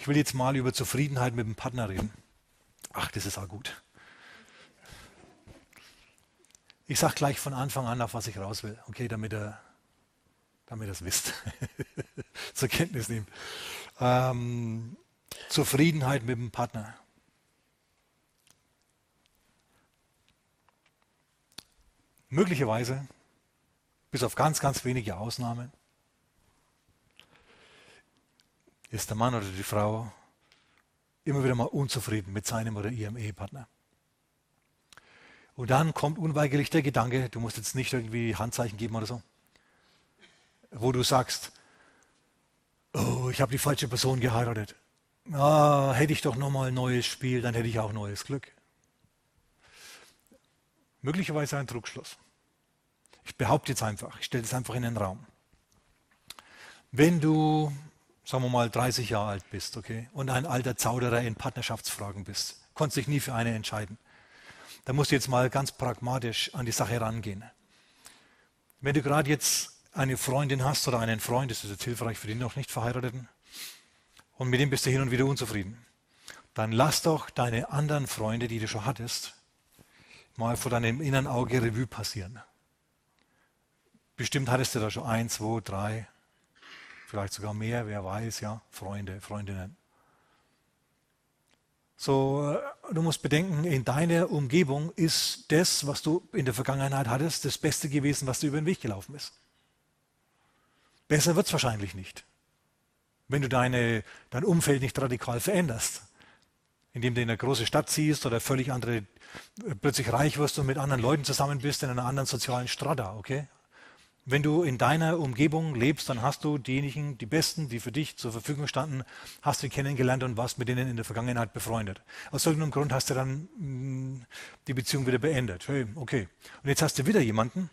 Ich will jetzt mal über Zufriedenheit mit dem Partner reden. Ach, das ist auch gut. Ich sage gleich von Anfang an, auf was ich raus will, okay, damit ihr, damit ihr es wisst, zur Kenntnis nehmt. Ähm, Zufriedenheit mit dem Partner. Möglicherweise, bis auf ganz, ganz wenige Ausnahmen, ist der Mann oder die Frau immer wieder mal unzufrieden mit seinem oder ihrem Ehepartner. Und dann kommt unweigerlich der Gedanke, du musst jetzt nicht irgendwie Handzeichen geben oder so, wo du sagst, oh, ich habe die falsche Person geheiratet. Ah, hätte ich doch nochmal ein neues Spiel, dann hätte ich auch neues Glück. Möglicherweise ein Trugschluss. Ich behaupte jetzt einfach, ich stelle es einfach in den Raum. Wenn du sagen wir mal 30 Jahre alt bist, okay, und ein alter Zauderer in Partnerschaftsfragen bist, konntest dich nie für eine entscheiden, dann musst du jetzt mal ganz pragmatisch an die Sache rangehen. Wenn du gerade jetzt eine Freundin hast oder einen Freund, das ist jetzt hilfreich für den noch nicht Verheirateten, und mit dem bist du hin und wieder unzufrieden, dann lass doch deine anderen Freunde, die du schon hattest, mal vor deinem inneren Auge Revue passieren. Bestimmt hattest du da schon ein, zwei, drei, vielleicht sogar mehr, wer weiß, ja, Freunde, Freundinnen. So, äh, du musst bedenken, in deiner Umgebung ist das, was du in der Vergangenheit hattest, das Beste gewesen, was dir über den Weg gelaufen ist. Besser wird es wahrscheinlich nicht, wenn du deine, dein Umfeld nicht radikal veränderst. Indem du in eine große Stadt ziehst oder völlig andere, äh, plötzlich reich wirst und mit anderen Leuten zusammen bist in einer anderen sozialen Strata, okay? Wenn du in deiner Umgebung lebst, dann hast du diejenigen, die Besten, die für dich zur Verfügung standen, hast du kennengelernt und warst mit denen in der Vergangenheit befreundet. Aus irgendeinem Grund hast du dann mm, die Beziehung wieder beendet. Hey, okay. Und jetzt hast du wieder jemanden,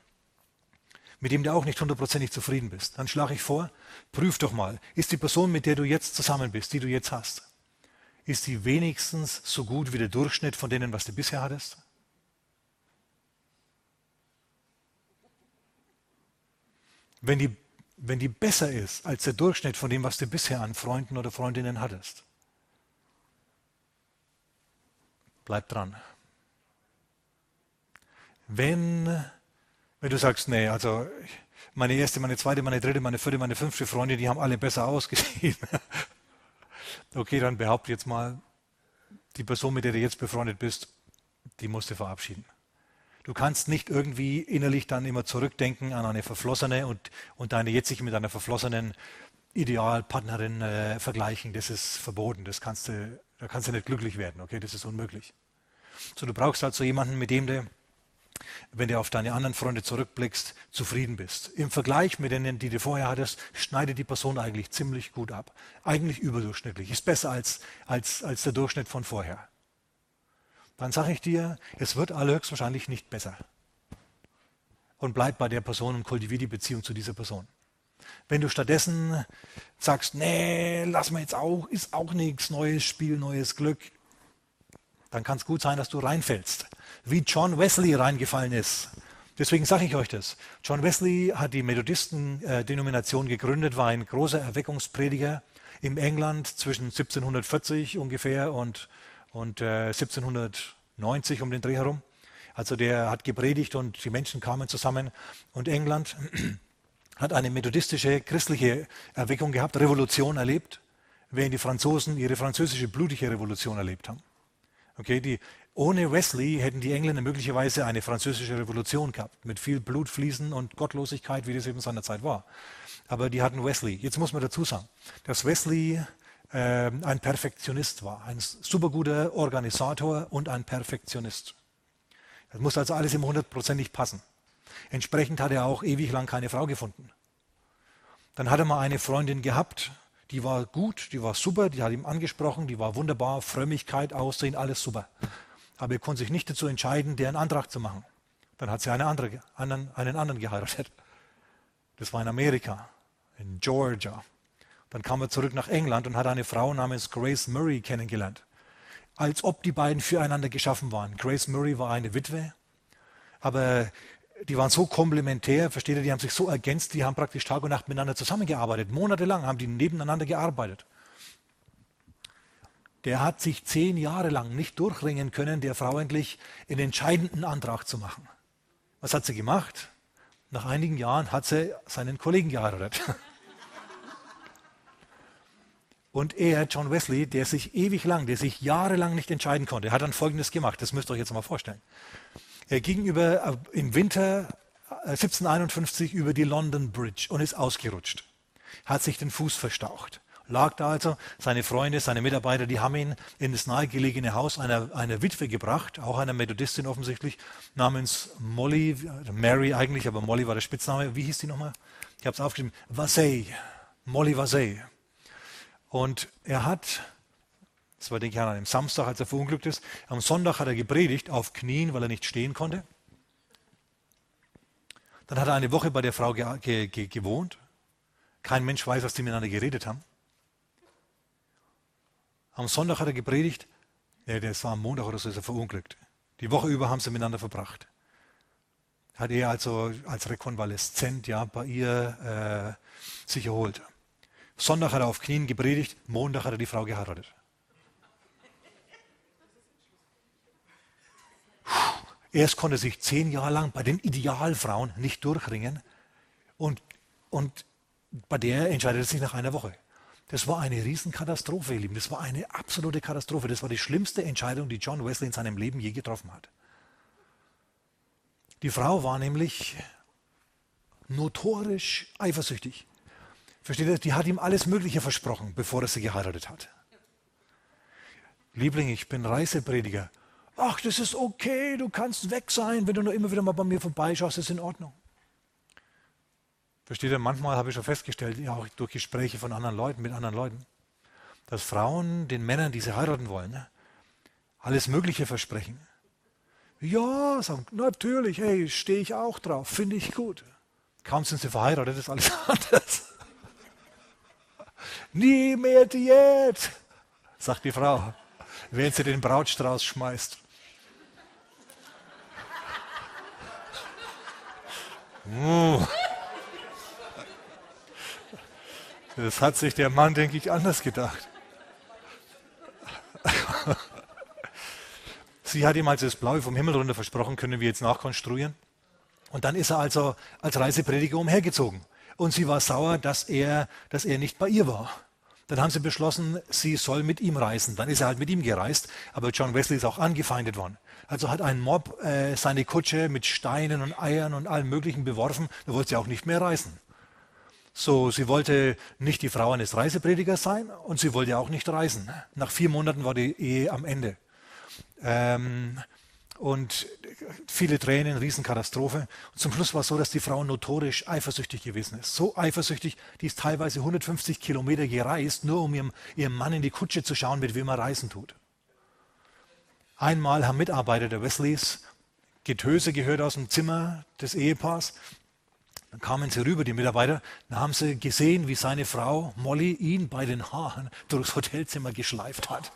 mit dem du auch nicht hundertprozentig zufrieden bist. Dann schlage ich vor, prüf doch mal, ist die Person, mit der du jetzt zusammen bist, die du jetzt hast, ist die wenigstens so gut wie der Durchschnitt von denen, was du bisher hattest? Wenn die, wenn die besser ist als der Durchschnitt von dem, was du bisher an Freunden oder Freundinnen hattest. Bleib dran. Wenn, wenn du sagst, nee, also meine erste, meine zweite, meine dritte, meine vierte, meine fünfte Freunde, die haben alle besser ausgesehen. okay, dann behaupte jetzt mal, die Person, mit der du jetzt befreundet bist, die musst du verabschieden. Du kannst nicht irgendwie innerlich dann immer zurückdenken an eine verflossene und, und deine jetzige mit einer verflossenen Idealpartnerin äh, vergleichen. Das ist verboten. Das kannst du, da kannst du nicht glücklich werden. Okay, das ist unmöglich. So, du brauchst halt so jemanden, mit dem du, wenn du auf deine anderen Freunde zurückblickst, zufrieden bist. Im Vergleich mit denen, die du vorher hattest, schneidet die Person eigentlich ziemlich gut ab. Eigentlich überdurchschnittlich. Ist besser als, als, als der Durchschnitt von vorher dann sage ich dir, es wird allerhöchstwahrscheinlich nicht besser. Und bleib bei der Person und kultivier die Beziehung zu dieser Person. Wenn du stattdessen sagst, nee, lass mal jetzt auch, ist auch nichts, neues Spiel, neues Glück, dann kann es gut sein, dass du reinfällst, wie John Wesley reingefallen ist. Deswegen sage ich euch das. John Wesley hat die Methodisten-Denomination gegründet, war ein großer Erweckungsprediger im England zwischen 1740 ungefähr und und äh, 1790 um den Dreh herum. Also der hat gepredigt und die Menschen kamen zusammen und England hat eine methodistische christliche Erweckung gehabt, Revolution erlebt, während die Franzosen ihre französische blutige Revolution erlebt haben. Okay, die, ohne Wesley hätten die Engländer möglicherweise eine französische Revolution gehabt, mit viel Blutfließen und Gottlosigkeit, wie das eben seiner Zeit war. Aber die hatten Wesley. Jetzt muss man dazu sagen, dass Wesley ein Perfektionist war, ein superguter Organisator und ein Perfektionist. Das muss also alles im hundertprozentig passen. Entsprechend hat er auch ewig lang keine Frau gefunden. Dann hat er mal eine Freundin gehabt, die war gut, die war super, die hat ihm angesprochen, die war wunderbar, Frömmigkeit, Aussehen, alles super. Aber er konnte sich nicht dazu entscheiden, deren Antrag zu machen. Dann hat sie eine andere, einen anderen geheiratet. Das war in Amerika, in Georgia. Dann kam er zurück nach England und hat eine Frau namens Grace Murray kennengelernt. Als ob die beiden füreinander geschaffen waren. Grace Murray war eine Witwe, aber die waren so komplementär, versteht ihr, die haben sich so ergänzt, die haben praktisch Tag und Nacht miteinander zusammengearbeitet. Monatelang haben die nebeneinander gearbeitet. der hat sich zehn Jahre lang nicht durchringen können, der Frau endlich einen entscheidenden Antrag zu machen. Was hat sie gemacht? Nach einigen Jahren hat sie seinen Kollegen geheiratet. Und er, John Wesley, der sich ewig lang, der sich jahrelang nicht entscheiden konnte, hat dann Folgendes gemacht. Das müsst ihr euch jetzt mal vorstellen. Er ging über, äh, im Winter 1751 äh, über die London Bridge und ist ausgerutscht. Hat sich den Fuß verstaucht. Lag da also, seine Freunde, seine Mitarbeiter, die haben ihn in das nahegelegene Haus einer, einer Witwe gebracht, auch einer Methodistin offensichtlich, namens Molly, Mary eigentlich, aber Molly war der Spitzname. Wie hieß die nochmal? Ich habe es aufgeschrieben. Vasey. Molly Vasey. Und er hat, das war denke ich an einem Samstag, als er verunglückt ist, am Sonntag hat er gepredigt auf Knien, weil er nicht stehen konnte. Dann hat er eine Woche bei der Frau ge ge ge gewohnt. Kein Mensch weiß, was die miteinander geredet haben. Am Sonntag hat er gepredigt. Nee, das war am Montag oder so, ist er verunglückt. Die Woche über haben sie miteinander verbracht. Hat er also als Rekonvaleszent ja, bei ihr äh, sich erholt. Sonntag hat er auf Knien gepredigt, Montag hat er die Frau geheiratet. Erst konnte sich zehn Jahre lang bei den Idealfrauen nicht durchringen und, und bei der entscheidet er sich nach einer Woche. Das war eine Riesenkatastrophe, ihr Lieben. Das war eine absolute Katastrophe. Das war die schlimmste Entscheidung, die John Wesley in seinem Leben je getroffen hat. Die Frau war nämlich notorisch eifersüchtig. Versteht ihr? Die hat ihm alles Mögliche versprochen, bevor er sie geheiratet hat. Liebling, ich bin Reiseprediger. Ach, das ist okay, du kannst weg sein, wenn du nur immer wieder mal bei mir vorbeischaust, ist in Ordnung. Versteht ihr? Manchmal habe ich schon festgestellt, ja, auch durch Gespräche von anderen Leuten, mit anderen Leuten, dass Frauen den Männern, die sie heiraten wollen, ne, alles Mögliche versprechen. Ja, sagen, natürlich, hey, stehe ich auch drauf, finde ich gut. Kaum sind sie verheiratet, ist alles anders. Nie mehr Diät, sagt die Frau, während sie den Brautstrauß schmeißt. Das hat sich der Mann, denke ich, anders gedacht. Sie hat ihm also das Blaue vom Himmel runter versprochen, können wir jetzt nachkonstruieren. Und dann ist er also als Reiseprediger umhergezogen. Und sie war sauer, dass er, dass er nicht bei ihr war. Dann haben sie beschlossen, sie soll mit ihm reisen. Dann ist er halt mit ihm gereist, aber John Wesley ist auch angefeindet worden. Also hat ein Mob äh, seine Kutsche mit Steinen und Eiern und allem Möglichen beworfen. Da wollte sie auch nicht mehr reisen. So, sie wollte nicht die Frau eines Reisepredigers sein und sie wollte auch nicht reisen. Nach vier Monaten war die Ehe am Ende. Ähm, und viele Tränen, Riesenkatastrophe. Und zum Schluss war es so, dass die Frau notorisch eifersüchtig gewesen ist. So eifersüchtig, die ist teilweise 150 Kilometer gereist, nur um ihrem, ihrem Mann in die Kutsche zu schauen, mit wem er reisen tut. Einmal haben Mitarbeiter der Wesleys Getöse gehört aus dem Zimmer des Ehepaars. Dann kamen sie rüber, die Mitarbeiter, dann haben sie gesehen, wie seine Frau Molly ihn bei den Haaren durchs Hotelzimmer geschleift hat.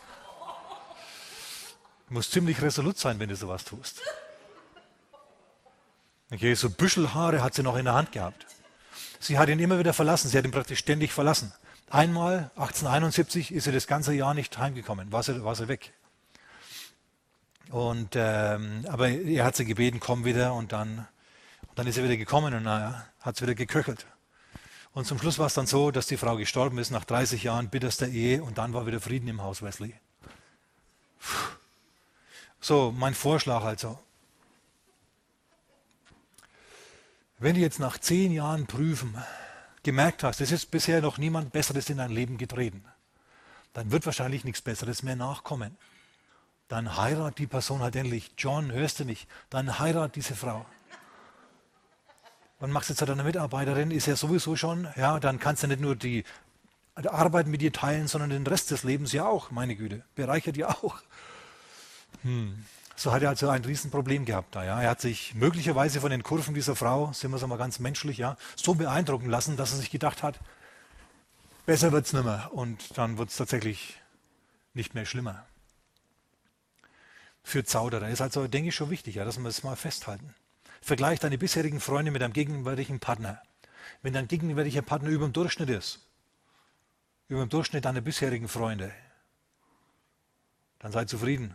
Du musst ziemlich resolut sein, wenn du sowas tust. Okay, so Büschelhaare hat sie noch in der Hand gehabt. Sie hat ihn immer wieder verlassen. Sie hat ihn praktisch ständig verlassen. Einmal, 1871, ist sie das ganze Jahr nicht heimgekommen. War sie, war sie weg. Und, ähm, aber er hat sie gebeten, komm wieder. Und dann, und dann ist er wieder gekommen und naja, hat es wieder geköchelt. Und zum Schluss war es dann so, dass die Frau gestorben ist nach 30 Jahren bitterster Ehe und dann war wieder Frieden im Haus Wesley. Puh. So, mein Vorschlag also. Wenn du jetzt nach zehn Jahren Prüfen gemerkt hast, es ist bisher noch niemand Besseres in dein Leben getreten, dann wird wahrscheinlich nichts Besseres mehr nachkommen. Dann heirat die Person halt endlich. John, hörst du mich? Dann heirat diese Frau. Und machst jetzt halt eine Mitarbeiterin, ist ja sowieso schon, ja, dann kannst du nicht nur die Arbeit mit dir teilen, sondern den Rest des Lebens ja auch, meine Güte. Bereichert ja auch. Hm. So hat er also ein Riesenproblem gehabt da. Ja. Er hat sich möglicherweise von den Kurven dieser Frau, sind wir es mal ganz menschlich, ja, so beeindrucken lassen, dass er sich gedacht hat, besser wird es nicht mehr. Und dann wird es tatsächlich nicht mehr schlimmer. Für Zauderer ist also, denke ich, schon wichtig, ja, dass wir es mal festhalten. Vergleich deine bisherigen Freunde mit deinem gegenwärtigen Partner. Wenn dein gegenwärtiger Partner über dem Durchschnitt ist, über dem Durchschnitt deiner bisherigen Freunde, Dann sei zufrieden.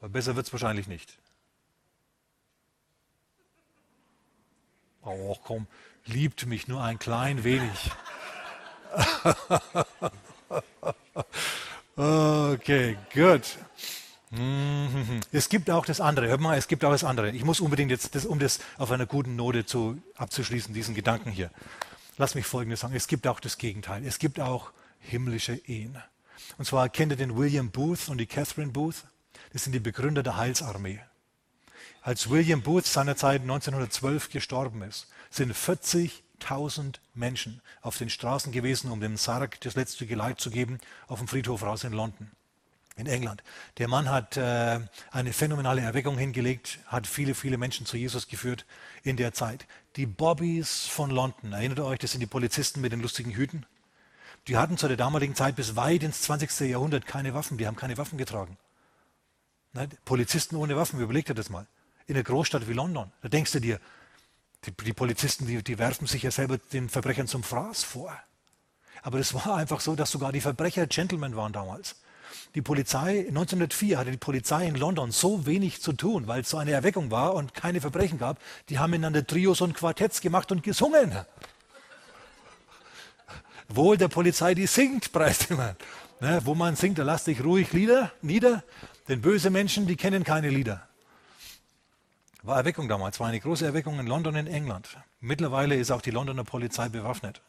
Weil besser wird es wahrscheinlich nicht. Oh, komm, liebt mich nur ein klein wenig. okay, gut. Es gibt auch das andere. Hör mal, es gibt auch das andere. Ich muss unbedingt jetzt, das, um das auf einer guten Note zu, abzuschließen, diesen Gedanken hier. Lass mich Folgendes sagen. Es gibt auch das Gegenteil. Es gibt auch himmlische Ehen. Und zwar kennt ihr den William Booth und die Catherine Booth? Das sind die Begründer der Heilsarmee. Als William Booth seinerzeit 1912 gestorben ist, sind 40.000 Menschen auf den Straßen gewesen, um dem Sarg das letzte Geleit zu geben, auf dem Friedhof raus in London in England. Der Mann hat äh, eine phänomenale Erweckung hingelegt, hat viele, viele Menschen zu Jesus geführt in der Zeit. Die Bobbys von London, erinnert ihr euch, das sind die Polizisten mit den lustigen Hüten? Die hatten zu der damaligen Zeit bis weit ins 20. Jahrhundert keine Waffen, die haben keine Waffen getragen. Ne? Polizisten ohne Waffen, überleg dir das mal. In einer Großstadt wie London, da denkst du dir, die, die Polizisten, die, die werfen sich ja selber den Verbrechern zum Fraß vor. Aber es war einfach so, dass sogar die Verbrecher Gentlemen waren damals. Die Polizei, 1904 hatte die Polizei in London so wenig zu tun, weil es so eine Erweckung war und keine Verbrechen gab. Die haben miteinander Trios und Quartetts gemacht und gesungen. Wohl der Polizei, die singt, preist immer. Ne, wo man singt, da lass dich ruhig Lieder nieder, denn böse Menschen, die kennen keine Lieder. War Erweckung damals, war eine große Erweckung in London, in England. Mittlerweile ist auch die Londoner Polizei bewaffnet.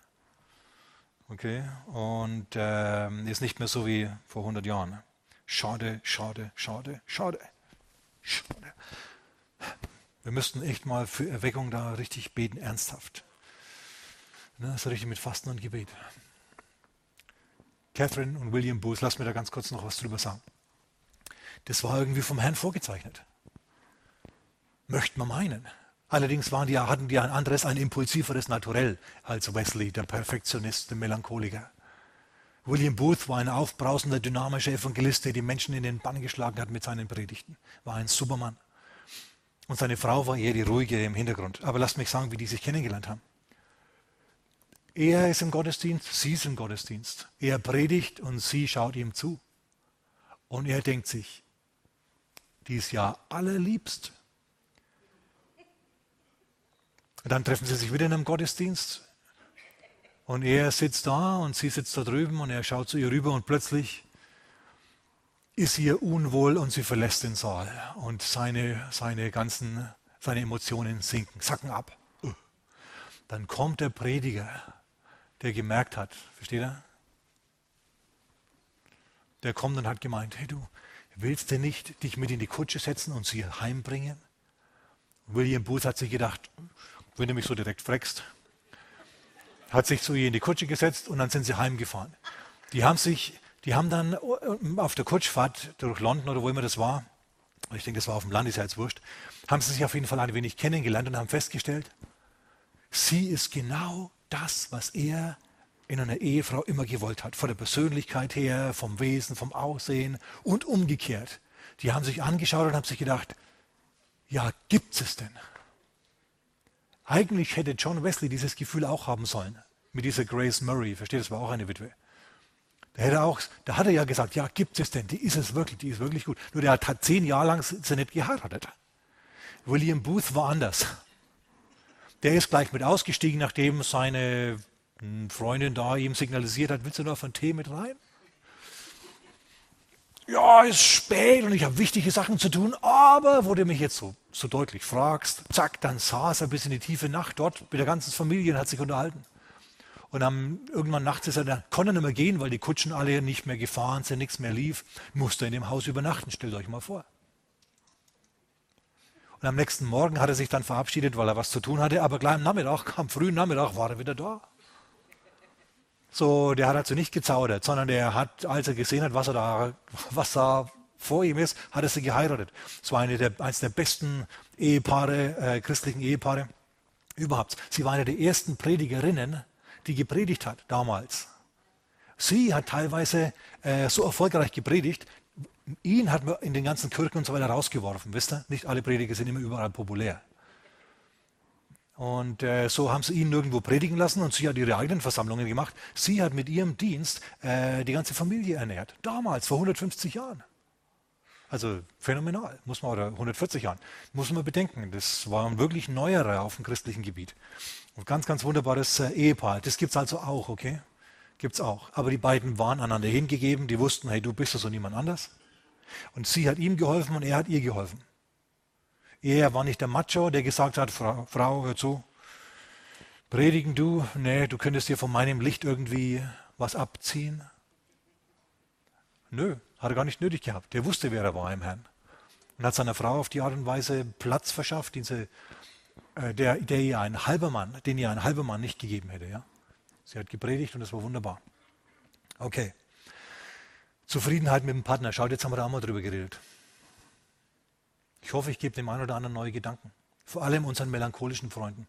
Okay, und äh, ist nicht mehr so wie vor 100 Jahren. Schade, schade, schade, schade, schade. Wir müssten echt mal für Erweckung da richtig beten, ernsthaft. Ne, so richtig mit Fasten und Gebet. Catherine und William Booth, lass mir da ganz kurz noch was drüber sagen. Das war irgendwie vom Herrn vorgezeichnet. Möchte man meinen. Allerdings waren die, hatten die ein anderes, ein impulsiveres Naturell als Wesley, der Perfektionist, der Melancholiker. William Booth war ein aufbrausender, dynamischer Evangelist, der die Menschen in den Bann geschlagen hat mit seinen Predigten. War ein Supermann. Und seine Frau war eher die ruhige im Hintergrund. Aber lasst mich sagen, wie die sich kennengelernt haben. Er ist im Gottesdienst, sie ist im Gottesdienst. Er predigt und sie schaut ihm zu. Und er denkt sich, die ist ja allerliebst. Und dann treffen sie sich wieder in einem Gottesdienst. Und er sitzt da und sie sitzt da drüben und er schaut zu ihr rüber und plötzlich ist ihr unwohl und sie verlässt den Saal. Und seine, seine ganzen, seine Emotionen sinken, sacken ab. Dann kommt der Prediger, der gemerkt hat, versteht er? Der kommt und hat gemeint, hey du, willst du nicht dich mit in die Kutsche setzen und sie heimbringen? William Booth hat sich gedacht, wenn du mich so direkt fragst. Hat sich zu ihr in die Kutsche gesetzt und dann sind sie heimgefahren. Die haben sich, die haben dann äh, auf der Kutschfahrt durch London oder wo immer das war, ich denke, das war auf dem Land, ist ja jetzt wurscht, haben sie sich auf jeden Fall ein wenig kennengelernt und haben festgestellt, sie ist genau das, was er in einer Ehefrau immer gewollt hat. Von der Persönlichkeit her, vom Wesen, vom Aussehen und umgekehrt. Die haben sich angeschaut und haben sich gedacht, ja, gibt es denn? Eigentlich hätte John Wesley dieses Gefühl auch haben sollen. Mit dieser Grace Murray, versteht, das war auch eine Witwe. Da, hätte auch, da hat er ja gesagt, ja, gibt es denn, die ist es wirklich, die ist wirklich gut. Nur der hat zehn Jahre lang sie nicht geheiratet. William Booth war anders. Der ist gleich mit ausgestiegen, nachdem seine Freundin da ihm signalisiert hat, willst du noch einen Tee mit rein? ja, ist spät und ich habe wichtige Sachen zu tun, aber wo du mich jetzt so, so deutlich fragst, zack, dann saß er bis in die tiefe Nacht dort mit der ganzen Familie und hat sich unterhalten. Und dann irgendwann nachts ist er, da konnte er nicht mehr gehen, weil die Kutschen alle nicht mehr gefahren sind, nichts mehr lief, musste in dem Haus übernachten, stellt euch mal vor. Und am nächsten Morgen hat er sich dann verabschiedet, weil er was zu tun hatte, aber gleich am Nachmittag, am frühen Nachmittag war er wieder da. So, der hat also nicht gezaudert, sondern der hat, als er gesehen hat, was er da, was da vor ihm ist, hat er sie geheiratet. Es war eine der, eines der besten Ehepaare, äh, christlichen Ehepaare überhaupt. Sie war eine der ersten Predigerinnen, die gepredigt hat damals. Sie hat teilweise äh, so erfolgreich gepredigt, ihn hat man in den ganzen Kirchen und so weiter rausgeworfen, wisst ihr? Nicht alle Prediger sind immer überall populär. Und äh, so haben sie ihn nirgendwo predigen lassen und sie hat ihre eigenen Versammlungen gemacht. Sie hat mit ihrem Dienst äh, die ganze Familie ernährt. Damals, vor 150 Jahren. Also phänomenal, muss man, oder 140 Jahren, muss man bedenken. Das war ein wirklich neuerer auf dem christlichen Gebiet. Und ganz, ganz wunderbares äh, Ehepaar. Das gibt es also auch, okay? Gibt es auch. Aber die beiden waren einander hingegeben, die wussten, hey, du bist das und niemand anders. Und sie hat ihm geholfen und er hat ihr geholfen. Er war nicht der Macho, der gesagt hat, Frau, Frau hör zu, predigen du, nee, du könntest dir von meinem Licht irgendwie was abziehen. Nö, hat er gar nicht nötig gehabt. Der wusste, wer er war im Herrn. Und hat seiner Frau auf die Art und Weise Platz verschafft, diese, äh, der, der ihr ein halber Mann, den ihr ein halber Mann nicht gegeben hätte. Ja? Sie hat gepredigt und das war wunderbar. Okay. Zufriedenheit mit dem Partner. Schaut, jetzt haben wir da auch mal drüber geredet. Ich hoffe, ich gebe dem einen oder anderen neue Gedanken. Vor allem unseren melancholischen Freunden.